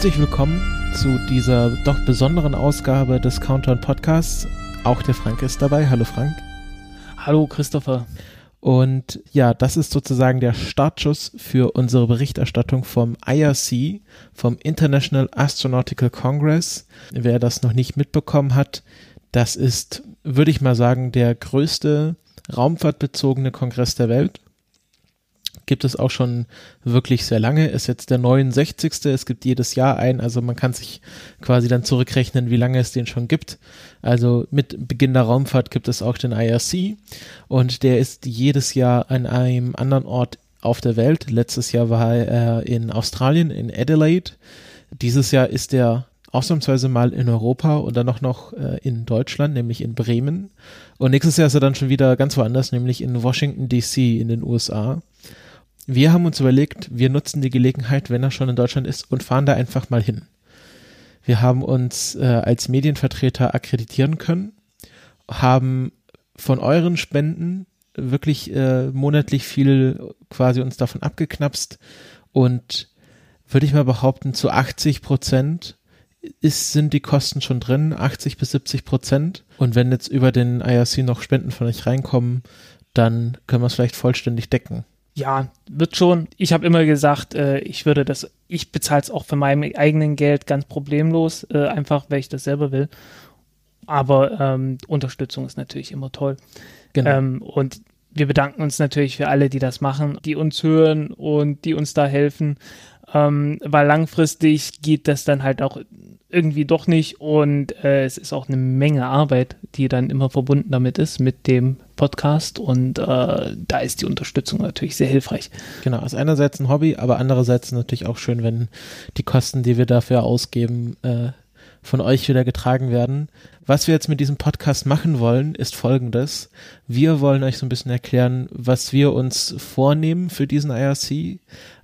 Herzlich willkommen zu dieser doch besonderen Ausgabe des Countdown Podcasts. Auch der Frank ist dabei. Hallo Frank. Hallo Christopher. Und ja, das ist sozusagen der Startschuss für unsere Berichterstattung vom IRC, vom International Astronautical Congress. Wer das noch nicht mitbekommen hat, das ist, würde ich mal sagen, der größte raumfahrtbezogene Kongress der Welt gibt es auch schon wirklich sehr lange, ist jetzt der 69. Es gibt jedes Jahr einen, also man kann sich quasi dann zurückrechnen, wie lange es den schon gibt. Also mit Beginn der Raumfahrt gibt es auch den IRC und der ist jedes Jahr an einem anderen Ort auf der Welt. Letztes Jahr war er in Australien, in Adelaide. Dieses Jahr ist er ausnahmsweise mal in Europa und dann noch noch äh, in Deutschland, nämlich in Bremen. Und nächstes Jahr ist er dann schon wieder ganz woanders, nämlich in Washington DC in den USA wir haben uns überlegt, wir nutzen die Gelegenheit, wenn er schon in Deutschland ist, und fahren da einfach mal hin. Wir haben uns äh, als Medienvertreter akkreditieren können, haben von euren Spenden wirklich äh, monatlich viel quasi uns davon abgeknapst und würde ich mal behaupten, zu 80 Prozent ist, sind die Kosten schon drin, 80 bis 70 Prozent. Und wenn jetzt über den IRC noch Spenden von euch reinkommen, dann können wir es vielleicht vollständig decken ja, wird schon. Ich habe immer gesagt, äh, ich würde das, ich bezahle es auch von meinem eigenen Geld ganz problemlos, äh, einfach weil ich das selber will. Aber ähm, Unterstützung ist natürlich immer toll. Genau. Ähm, und wir bedanken uns natürlich für alle, die das machen, die uns hören und die uns da helfen, ähm, weil langfristig geht das dann halt auch irgendwie doch nicht und äh, es ist auch eine Menge Arbeit, die dann immer verbunden damit ist, mit dem Podcast und äh, da ist die Unterstützung natürlich sehr hilfreich. Genau, also einerseits ein Hobby, aber andererseits natürlich auch schön, wenn die Kosten, die wir dafür ausgeben, äh, von euch wieder getragen werden. Was wir jetzt mit diesem Podcast machen wollen, ist folgendes. Wir wollen euch so ein bisschen erklären, was wir uns vornehmen für diesen IRC,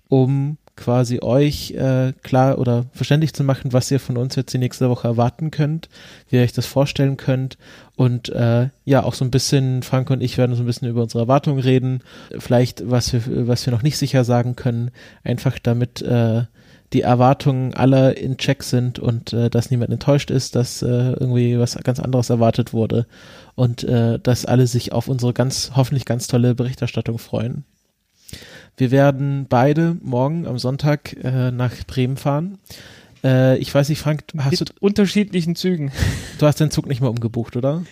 um quasi euch äh, klar oder verständlich zu machen, was ihr von uns jetzt die nächste Woche erwarten könnt, wie ihr euch das vorstellen könnt. Und äh, ja auch so ein bisschen Frank und ich werden so ein bisschen über unsere Erwartungen reden, vielleicht was wir was wir noch nicht sicher sagen können, einfach damit äh, die Erwartungen aller in Check sind und äh, dass niemand enttäuscht ist, dass äh, irgendwie was ganz anderes erwartet wurde. Und äh, dass alle sich auf unsere ganz hoffentlich ganz tolle Berichterstattung freuen. Wir werden beide morgen am Sonntag äh, nach Bremen fahren. Äh, ich weiß nicht, Frank, hast Mit du unterschiedlichen Zügen. Du hast den Zug nicht mehr umgebucht, oder?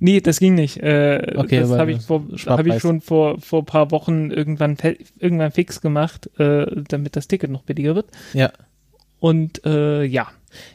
Nee, das ging nicht. Äh, okay, das habe ich, vor, hab ich schon vor vor paar Wochen irgendwann irgendwann fix gemacht, äh, damit das Ticket noch billiger wird. Ja. Und äh, ja,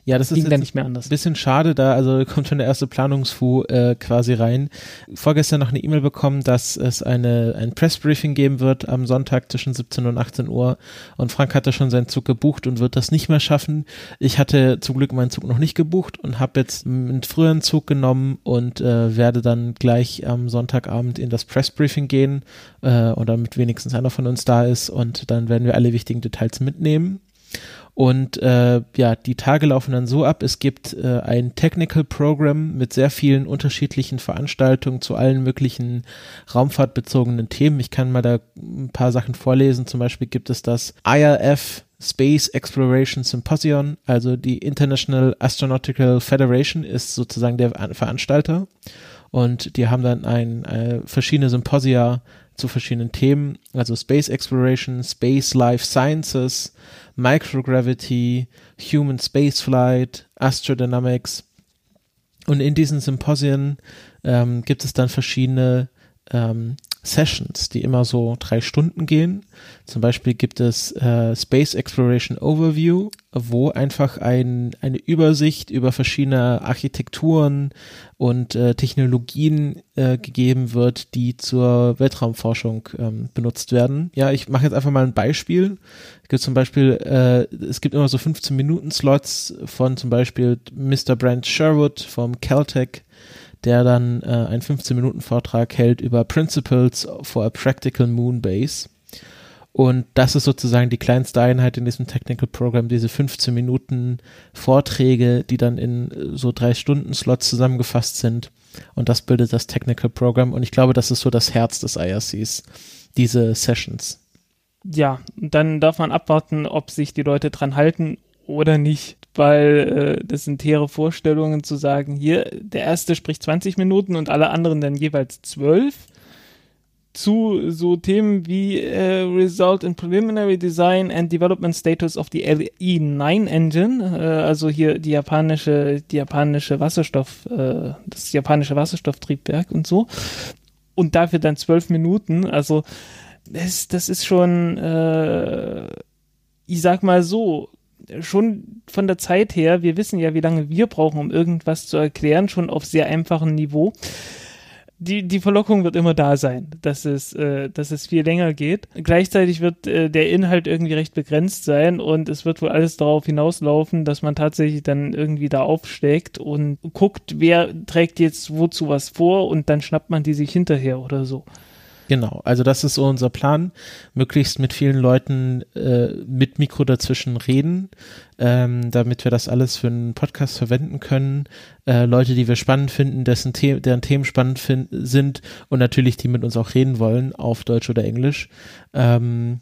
ja, das ist dann nicht mehr anders. Ein bisschen schade, da also kommt schon der erste Planungsfu äh, quasi rein. Vorgestern noch eine E-Mail bekommen, dass es eine ein Pressbriefing geben wird am Sonntag zwischen 17 und 18 Uhr und Frank hatte schon seinen Zug gebucht und wird das nicht mehr schaffen. Ich hatte zum Glück meinen Zug noch nicht gebucht und habe jetzt einen früheren Zug genommen und äh, werde dann gleich am Sonntagabend in das Pressbriefing gehen äh, oder damit wenigstens einer von uns da ist und dann werden wir alle wichtigen Details mitnehmen. Und äh, ja, die Tage laufen dann so ab, es gibt äh, ein Technical Program mit sehr vielen unterschiedlichen Veranstaltungen zu allen möglichen raumfahrtbezogenen Themen. Ich kann mal da ein paar Sachen vorlesen. Zum Beispiel gibt es das IRF Space Exploration Symposium, also die International Astronautical Federation ist sozusagen der Veranstalter. Und die haben dann ein, äh, verschiedene Symposia zu verschiedenen Themen, also Space Exploration, Space Life Sciences, Microgravity, Human Spaceflight, Astrodynamics. Und in diesen Symposien ähm, gibt es dann verschiedene ähm, Sessions, die immer so drei Stunden gehen. Zum Beispiel gibt es äh, Space Exploration Overview, wo einfach ein, eine Übersicht über verschiedene Architekturen und äh, Technologien äh, gegeben wird, die zur Weltraumforschung ähm, benutzt werden. Ja, ich mache jetzt einfach mal ein Beispiel. Es gibt zum Beispiel, äh, es gibt immer so 15 Minuten Slots von zum Beispiel Mr. Brent Sherwood vom Caltech der dann äh, einen 15-Minuten-Vortrag hält über Principles for a Practical Moon Base. Und das ist sozusagen die kleinste Einheit in diesem Technical Program, diese 15 Minuten Vorträge, die dann in äh, so drei Stunden Slots zusammengefasst sind. Und das bildet das Technical Program. Und ich glaube, das ist so das Herz des IRCs, diese Sessions. Ja, dann darf man abwarten, ob sich die Leute dran halten oder nicht weil äh, das sind hehre Vorstellungen zu sagen, hier, der erste spricht 20 Minuten und alle anderen dann jeweils 12 zu so Themen wie äh, Result in Preliminary Design and Development Status of the LE9 Engine, äh, also hier die japanische, die japanische Wasserstoff, äh, das japanische Wasserstofftriebwerk und so. Und dafür dann zwölf Minuten, also das, das ist schon, äh, ich sag mal so, schon von der Zeit her, wir wissen ja, wie lange wir brauchen, um irgendwas zu erklären, schon auf sehr einfachem Niveau. Die, die Verlockung wird immer da sein, dass es, äh, dass es viel länger geht. Gleichzeitig wird äh, der Inhalt irgendwie recht begrenzt sein und es wird wohl alles darauf hinauslaufen, dass man tatsächlich dann irgendwie da aufsteckt und guckt, wer trägt jetzt wozu was vor und dann schnappt man die sich hinterher oder so. Genau, also das ist so unser Plan, möglichst mit vielen Leuten äh, mit Mikro dazwischen reden, ähm, damit wir das alles für einen Podcast verwenden können. Äh, Leute, die wir spannend finden, dessen The deren Themen spannend sind und natürlich die mit uns auch reden wollen, auf Deutsch oder Englisch. Ähm,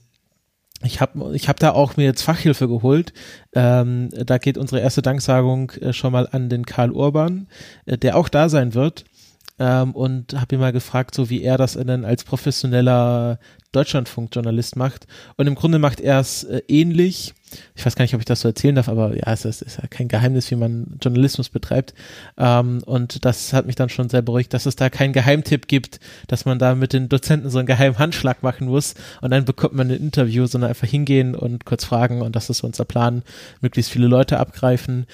ich habe ich hab da auch mir jetzt Fachhilfe geholt. Ähm, da geht unsere erste Danksagung äh, schon mal an den Karl Urban, äh, der auch da sein wird ähm, und habe ihn mal gefragt, so wie er das denn als professioneller Deutschlandfunkjournalist macht. Und im Grunde macht er es äh, ähnlich. Ich weiß gar nicht, ob ich das so erzählen darf, aber ja, es ist, ist ja kein Geheimnis, wie man Journalismus betreibt. Ähm, und das hat mich dann schon sehr beruhigt, dass es da keinen Geheimtipp gibt, dass man da mit den Dozenten so einen geheimen Handschlag machen muss und dann bekommt man ein Interview, sondern einfach hingehen und kurz fragen und das ist unser Plan, möglichst viele Leute abgreifen.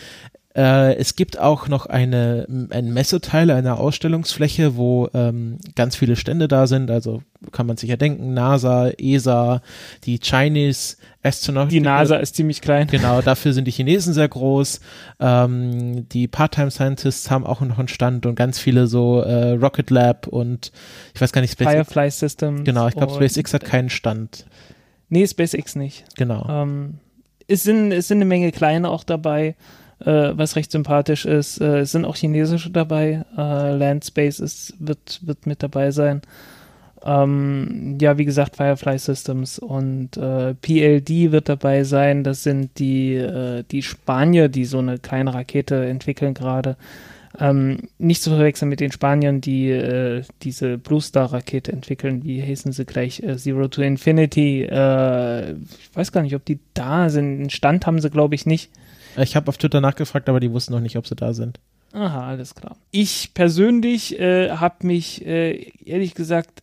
Äh, es gibt auch noch eine, ein Messeteil einer Ausstellungsfläche, wo ähm, ganz viele Stände da sind. Also kann man sich ja denken, NASA, ESA, die Chinese Astronaut. Die NASA ist ziemlich klein. Genau, dafür sind die Chinesen sehr groß. Ähm, die Part-Time Scientists haben auch noch einen Stand und ganz viele so äh, Rocket Lab und ich weiß gar nicht, SpaceX. Firefly Systems. Genau, ich glaube, SpaceX hat keinen Stand. Nee, SpaceX nicht. Genau. Ähm, es, sind, es sind eine Menge kleine auch dabei was recht sympathisch ist. Äh, es sind auch chinesische dabei. Äh, Landspace ist, wird, wird mit dabei sein. Ähm, ja, wie gesagt, Firefly Systems und äh, PLD wird dabei sein. Das sind die, äh, die Spanier, die so eine kleine Rakete entwickeln gerade. Ähm, nicht zu verwechseln mit den Spaniern, die äh, diese Blue Star Rakete entwickeln. Wie heißen sie gleich? Äh, Zero to Infinity. Äh, ich weiß gar nicht, ob die da sind. Einen Stand haben sie, glaube ich, nicht. Ich habe auf Twitter nachgefragt, aber die wussten noch nicht, ob sie da sind. Aha, alles klar. Ich persönlich äh, habe mich äh, ehrlich gesagt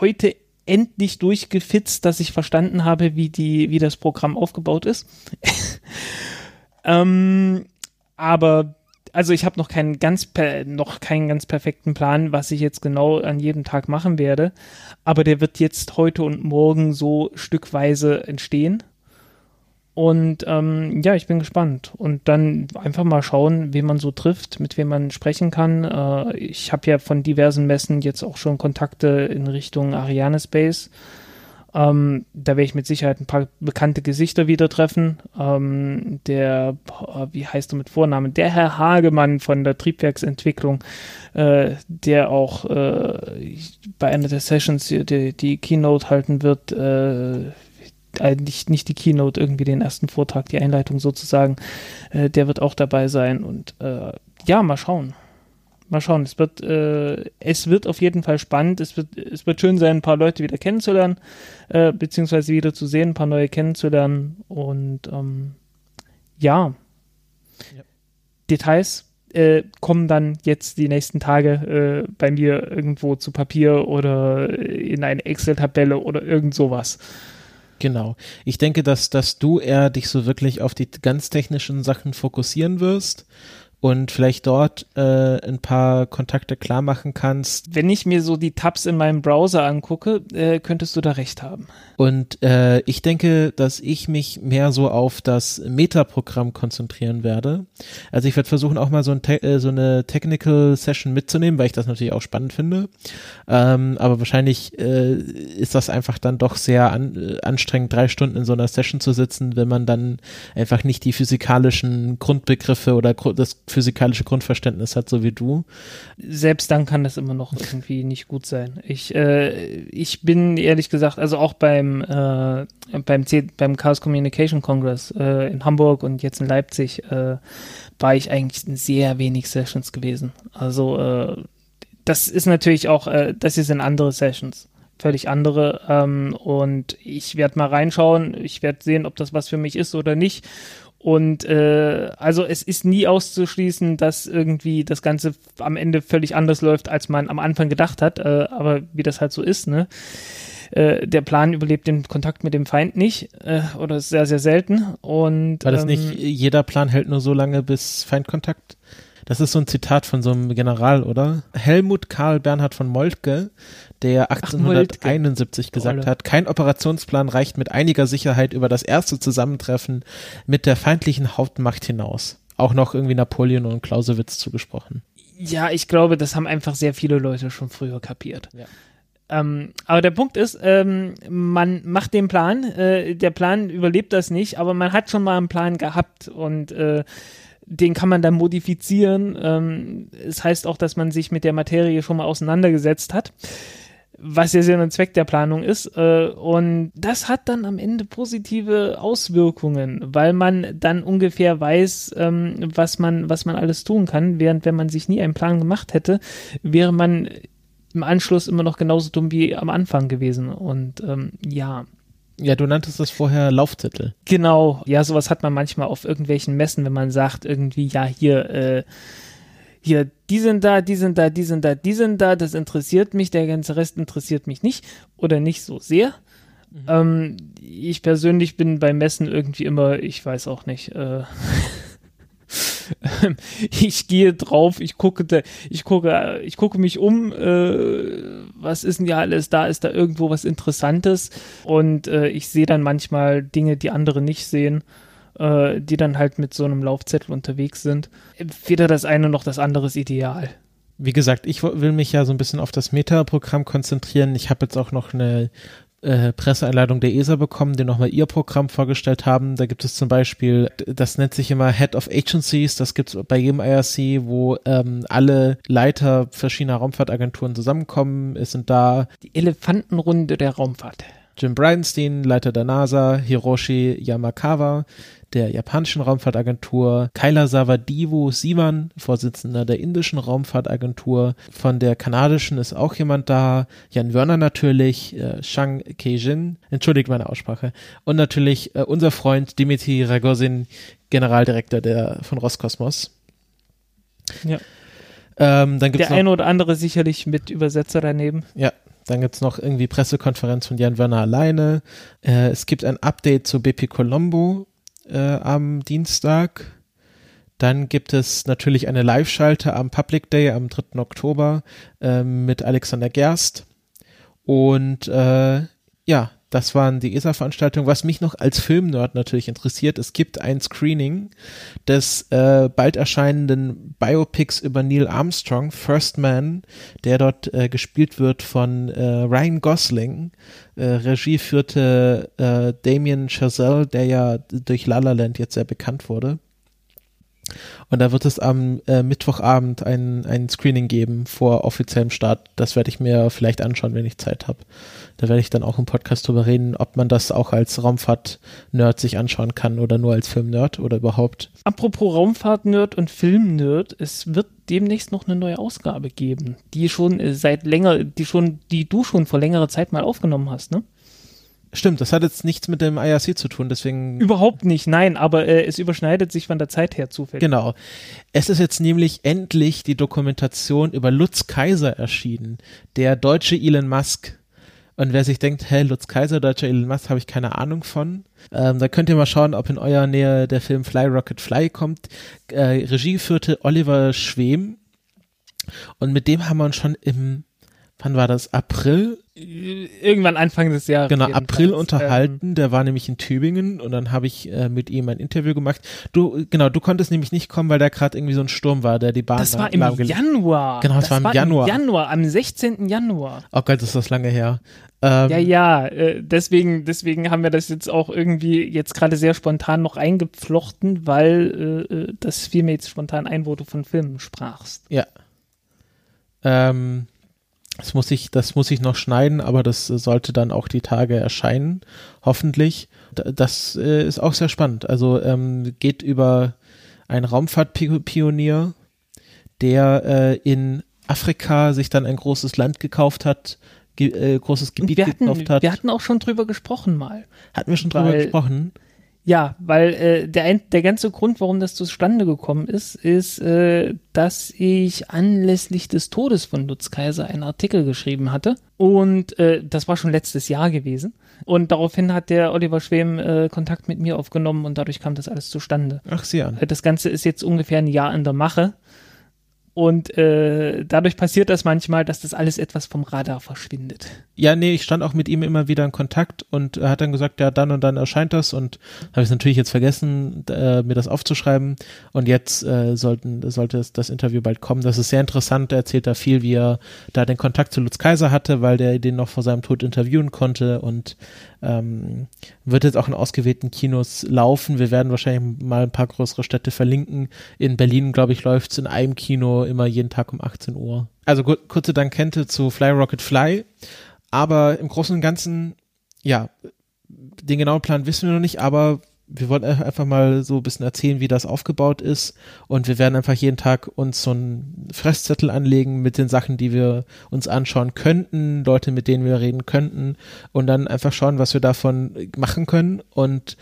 heute endlich durchgefitzt, dass ich verstanden habe, wie die, wie das Programm aufgebaut ist. ähm, aber also ich habe noch keinen ganz noch keinen ganz perfekten Plan, was ich jetzt genau an jedem Tag machen werde. Aber der wird jetzt heute und morgen so stückweise entstehen. Und ähm, ja, ich bin gespannt. Und dann einfach mal schauen, wen man so trifft, mit wem man sprechen kann. Äh, ich habe ja von diversen Messen jetzt auch schon Kontakte in Richtung Ariane Space. Ähm, da werde ich mit Sicherheit ein paar bekannte Gesichter wieder treffen. Ähm, der, wie heißt er mit Vornamen? Der Herr Hagemann von der Triebwerksentwicklung, äh, der auch äh, bei einer der Sessions die, die Keynote halten wird. Äh, äh, nicht, nicht die Keynote, irgendwie den ersten Vortrag, die Einleitung sozusagen, äh, der wird auch dabei sein und äh, ja, mal schauen. Mal schauen, es wird, äh, es wird auf jeden Fall spannend. Es wird, es wird schön sein, ein paar Leute wieder kennenzulernen, äh, beziehungsweise wieder zu sehen, ein paar neue kennenzulernen. Und ähm, ja. ja. Details äh, kommen dann jetzt die nächsten Tage äh, bei mir irgendwo zu Papier oder in eine Excel-Tabelle oder irgend sowas. Genau. Ich denke, dass, dass du eher dich so wirklich auf die ganz technischen Sachen fokussieren wirst und vielleicht dort äh, ein paar Kontakte klar machen kannst. Wenn ich mir so die Tabs in meinem Browser angucke, äh, könntest du da recht haben. Und äh, ich denke, dass ich mich mehr so auf das Meta-Programm konzentrieren werde. Also ich werde versuchen, auch mal so, ein äh, so, eine Technical Session mitzunehmen, weil ich das natürlich auch spannend finde. Ähm, aber wahrscheinlich äh, ist das einfach dann doch sehr an, äh, anstrengend, drei Stunden in so einer Session zu sitzen, wenn man dann einfach nicht die physikalischen Grundbegriffe oder das physikalische Grundverständnis hat, so wie du. Selbst dann kann das immer noch irgendwie nicht gut sein. Ich, äh, ich bin ehrlich gesagt, also auch beim, äh, beim, C beim Chaos Communication Congress äh, in Hamburg und jetzt in Leipzig äh, war ich eigentlich in sehr wenig Sessions gewesen. Also äh, das ist natürlich auch, äh, das sind andere Sessions völlig andere. Ähm, und ich werde mal reinschauen. Ich werde sehen, ob das was für mich ist oder nicht. Und äh, also es ist nie auszuschließen, dass irgendwie das Ganze am Ende völlig anders läuft, als man am Anfang gedacht hat. Äh, aber wie das halt so ist, ne? Äh, der Plan überlebt den Kontakt mit dem Feind nicht äh, oder ist sehr, sehr selten. Und, Weil das ähm, nicht jeder Plan hält nur so lange bis Feindkontakt? Das ist so ein Zitat von so einem General, oder? Helmut Karl Bernhard von Moltke, der 1871 Ach, gesagt hat, kein Operationsplan reicht mit einiger Sicherheit über das erste Zusammentreffen mit der feindlichen Hauptmacht hinaus. Auch noch irgendwie Napoleon und Clausewitz zugesprochen. Ja, ich glaube, das haben einfach sehr viele Leute schon früher kapiert. Ja. Ähm, aber der Punkt ist, ähm, man macht den Plan, äh, der Plan überlebt das nicht, aber man hat schon mal einen Plan gehabt und äh, den kann man dann modifizieren. Ähm, es das heißt auch, dass man sich mit der Materie schon mal auseinandergesetzt hat, was ja Sinn und Zweck der Planung ist. Äh, und das hat dann am Ende positive Auswirkungen, weil man dann ungefähr weiß, ähm, was man, was man alles tun kann, während wenn man sich nie einen Plan gemacht hätte, wäre man im Anschluss immer noch genauso dumm wie am Anfang gewesen. Und ähm, ja, ja, du nanntest das vorher Laufzettel. Genau, ja, sowas hat man manchmal auf irgendwelchen Messen, wenn man sagt, irgendwie, ja, hier, äh, hier, die sind da, die sind da, die sind da, die sind da, das interessiert mich, der ganze Rest interessiert mich nicht oder nicht so sehr. Mhm. Ähm, ich persönlich bin bei Messen irgendwie immer, ich weiß auch nicht, äh, ich gehe drauf, ich gucke, ich gucke, ich gucke mich um, äh, was ist denn ja alles da? Ist da irgendwo was Interessantes? Und äh, ich sehe dann manchmal Dinge, die andere nicht sehen, äh, die dann halt mit so einem Laufzettel unterwegs sind. Weder das eine noch das andere ist ideal. Wie gesagt, ich will mich ja so ein bisschen auf das Meta-Programm konzentrieren. Ich habe jetzt auch noch eine äh, Presseeinladung der ESA bekommen, die nochmal ihr Programm vorgestellt haben. Da gibt es zum Beispiel, das nennt sich immer Head of Agencies, das gibt es bei jedem IRC, wo ähm, alle Leiter verschiedener Raumfahrtagenturen zusammenkommen. Es sind da die Elefantenrunde der Raumfahrt. Jim Bridenstine, Leiter der NASA, Hiroshi Yamakawa, der japanischen Raumfahrtagentur, Kailasawa Divo Sivan, Vorsitzender der indischen Raumfahrtagentur, von der kanadischen ist auch jemand da, Jan Wörner natürlich, äh, Shang Keijin, entschuldigt meine Aussprache, und natürlich äh, unser Freund Dimitri Ragozin, Generaldirektor der, von Roskosmos. Ja. Ähm, dann gibt's der eine oder andere sicherlich mit Übersetzer daneben. Ja, dann gibt es noch irgendwie Pressekonferenz von Jan Werner alleine. Äh, es gibt ein Update zu BP Colombo äh, am Dienstag. Dann gibt es natürlich eine Live-Schalte am Public Day am 3. Oktober äh, mit Alexander Gerst. Und äh, ja, das waren die ESA-Veranstaltungen. Was mich noch als Filmnerd natürlich interessiert, es gibt ein Screening des äh, bald erscheinenden Biopics über Neil Armstrong, First Man, der dort äh, gespielt wird von äh, Ryan Gosling. Äh, Regie führte äh, Damien Chazelle, der ja durch La La Land jetzt sehr bekannt wurde. Und da wird es am äh, Mittwochabend ein, ein Screening geben vor offiziellem Start. Das werde ich mir vielleicht anschauen, wenn ich Zeit habe. Da werde ich dann auch im Podcast drüber reden, ob man das auch als Raumfahrt-Nerd sich anschauen kann oder nur als Film-Nerd oder überhaupt. Apropos Raumfahrt-Nerd und Film-Nerd, es wird demnächst noch eine neue Ausgabe geben, die schon äh, seit länger, die schon, die du schon vor längerer Zeit mal aufgenommen hast, ne? Stimmt, das hat jetzt nichts mit dem IRC zu tun, deswegen. Überhaupt nicht, nein, aber äh, es überschneidet sich von der Zeit her zufällig. Genau. Es ist jetzt nämlich endlich die Dokumentation über Lutz Kaiser erschienen, der deutsche Elon Musk. Und wer sich denkt, hey, Lutz Kaiser, deutscher Elon Musk, habe ich keine Ahnung von. Ähm, da könnt ihr mal schauen, ob in eurer Nähe der Film Fly Rocket Fly kommt. Äh, Regie führte Oliver Schwem. Und mit dem haben wir uns schon im wann war das? April? Irgendwann Anfang des Jahres. Genau, April unterhalten. Ähm, der war nämlich in Tübingen und dann habe ich äh, mit ihm ein Interview gemacht. Du, genau, du konntest nämlich nicht kommen, weil da gerade irgendwie so ein Sturm war, der die Bahn. Das war im Januar. Genau, das, das war im war Januar. Im Januar, am 16. Januar. Oh Gott, ist das lange her. Ähm, ja, ja, äh, deswegen, deswegen haben wir das jetzt auch irgendwie jetzt gerade sehr spontan noch eingepflochten, weil äh, äh, das fiel mir jetzt spontan ein, wo du von Filmen sprachst. Ja. Ähm, das muss ich, das muss ich noch schneiden, aber das sollte dann auch die Tage erscheinen, hoffentlich. Das äh, ist auch sehr spannend. Also ähm, geht über einen Raumfahrtpionier, der äh, in Afrika sich dann ein großes Land gekauft hat, ge äh, großes Gebiet hatten, gekauft hat. Wir hatten auch schon drüber gesprochen mal. Hatten wir schon drüber gesprochen? Ja, weil äh, der, der ganze Grund, warum das zustande gekommen ist, ist, äh, dass ich anlässlich des Todes von Lutz Kaiser einen Artikel geschrieben hatte. Und äh, das war schon letztes Jahr gewesen. Und daraufhin hat der Oliver Schwem äh, Kontakt mit mir aufgenommen und dadurch kam das alles zustande. Ach, an. Äh, das Ganze ist jetzt ungefähr ein Jahr in der Mache. Und äh, dadurch passiert das manchmal, dass das alles etwas vom Radar verschwindet. Ja, nee, ich stand auch mit ihm immer wieder in Kontakt und er hat dann gesagt, ja, dann und dann erscheint das und habe ich natürlich jetzt vergessen, äh, mir das aufzuschreiben und jetzt äh, sollten, sollte das, das Interview bald kommen. Das ist sehr interessant, er erzählt da viel, wie er da den Kontakt zu Lutz Kaiser hatte, weil der den noch vor seinem Tod interviewen konnte und ähm, wird jetzt auch in ausgewählten Kinos laufen. Wir werden wahrscheinlich mal ein paar größere Städte verlinken. In Berlin, glaube ich, läuft es in einem Kino immer jeden Tag um 18 Uhr. Also kurze Dankente zu Fly Rocket Fly. Aber im Großen und Ganzen, ja, den genauen Plan wissen wir noch nicht, aber wir wollen einfach mal so ein bisschen erzählen, wie das aufgebaut ist. Und wir werden einfach jeden Tag uns so einen Fresszettel anlegen mit den Sachen, die wir uns anschauen könnten, Leute, mit denen wir reden könnten und dann einfach schauen, was wir davon machen können. Und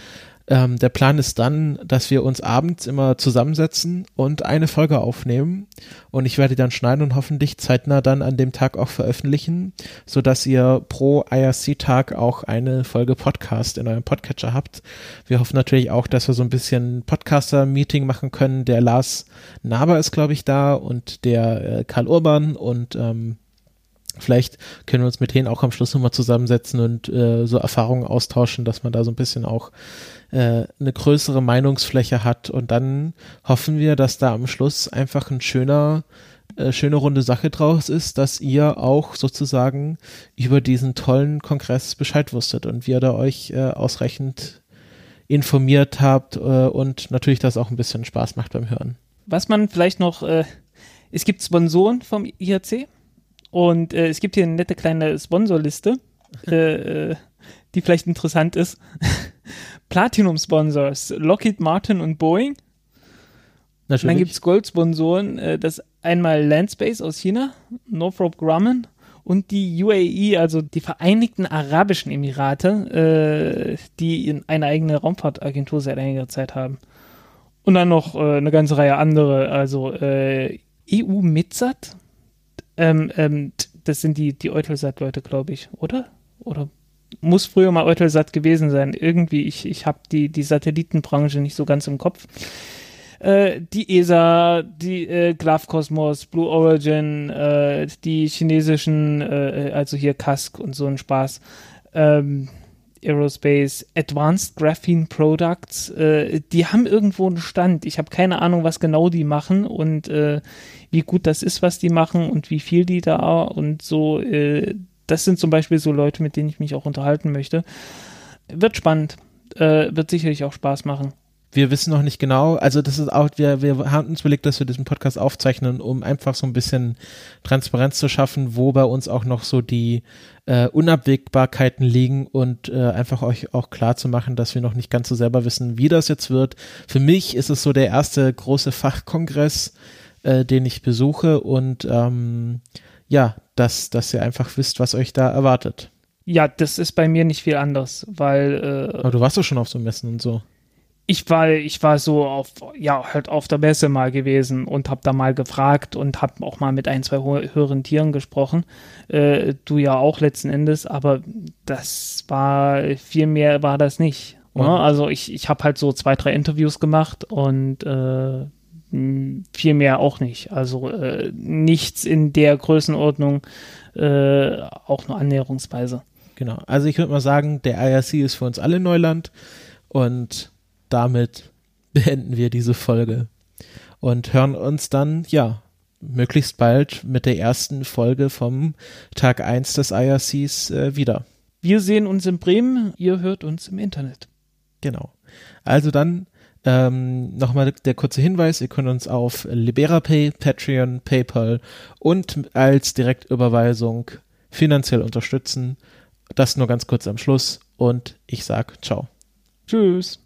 ähm, der Plan ist dann, dass wir uns abends immer zusammensetzen und eine Folge aufnehmen. Und ich werde dann schneiden und hoffentlich zeitnah dann an dem Tag auch veröffentlichen, sodass ihr pro IRC-Tag auch eine Folge Podcast in eurem Podcatcher habt. Wir hoffen natürlich auch, dass wir so ein bisschen Podcaster-Meeting machen können. Der Lars Naber ist, glaube ich, da und der äh, Karl Urban und ähm, Vielleicht können wir uns mit denen auch am Schluss nochmal zusammensetzen und äh, so Erfahrungen austauschen, dass man da so ein bisschen auch äh, eine größere Meinungsfläche hat. Und dann hoffen wir, dass da am Schluss einfach ein schöner, äh, schöne runde Sache draus ist, dass ihr auch sozusagen über diesen tollen Kongress Bescheid wusstet und wir da euch äh, ausreichend informiert habt äh, und natürlich das auch ein bisschen Spaß macht beim Hören. Was man vielleicht noch, äh, es gibt Sponsoren vom IHC und äh, es gibt hier eine nette kleine Sponsorliste, äh, äh, die vielleicht interessant ist. Platinum-Sponsors, Lockheed Martin und Boeing. Natürlich. Und dann gibt es Gold-Sponsoren, äh, das einmal Landspace aus China, Northrop Grumman und die UAE, also die Vereinigten Arabischen Emirate, äh, die eine eigene Raumfahrtagentur seit einiger Zeit haben. Und dann noch äh, eine ganze Reihe andere, also äh, EU Mitsat, ähm, ähm, das sind die, die Eutelsat-Leute, glaube ich, oder? Oder muss früher mal Eutelsat gewesen sein. Irgendwie, ich, ich habe die, die Satellitenbranche nicht so ganz im Kopf. Äh, die ESA, die äh, Glove Blue Origin, äh, die chinesischen, äh, also hier Kask und so ein Spaß. Ähm, Aerospace, Advanced Graphene Products, äh, die haben irgendwo einen Stand. Ich habe keine Ahnung, was genau die machen und äh, wie gut das ist, was die machen und wie viel die da und so. Äh, das sind zum Beispiel so Leute, mit denen ich mich auch unterhalten möchte. Wird spannend. Äh, wird sicherlich auch Spaß machen. Wir wissen noch nicht genau, also das ist auch, wir, wir haben uns überlegt, dass wir diesen Podcast aufzeichnen, um einfach so ein bisschen Transparenz zu schaffen, wo bei uns auch noch so die äh, Unabwägbarkeiten liegen und äh, einfach euch auch klar zu machen, dass wir noch nicht ganz so selber wissen, wie das jetzt wird. Für mich ist es so der erste große Fachkongress, äh, den ich besuche und ähm, ja, dass, dass ihr einfach wisst, was euch da erwartet. Ja, das ist bei mir nicht viel anders, weil. Äh, Aber du warst doch schon auf so Messen und so. Ich war, ich war so auf, ja, halt auf der Messe mal gewesen und hab da mal gefragt und hab auch mal mit ein, zwei höheren Tieren gesprochen. Äh, du ja auch letzten Endes, aber das war, viel mehr war das nicht. Ne? Also ich, ich habe halt so zwei, drei Interviews gemacht und äh, viel mehr auch nicht. Also äh, nichts in der Größenordnung, äh, auch nur annäherungsweise. Genau. Also ich würde mal sagen, der IRC ist für uns alle Neuland und damit beenden wir diese Folge und hören uns dann, ja, möglichst bald mit der ersten Folge vom Tag 1 des IRCs äh, wieder. Wir sehen uns in Bremen, ihr hört uns im Internet. Genau. Also dann ähm, Nochmal der kurze Hinweis, ihr könnt uns auf LiberaPay, Patreon, PayPal und als Direktüberweisung finanziell unterstützen. Das nur ganz kurz am Schluss und ich sag ciao. Tschüss.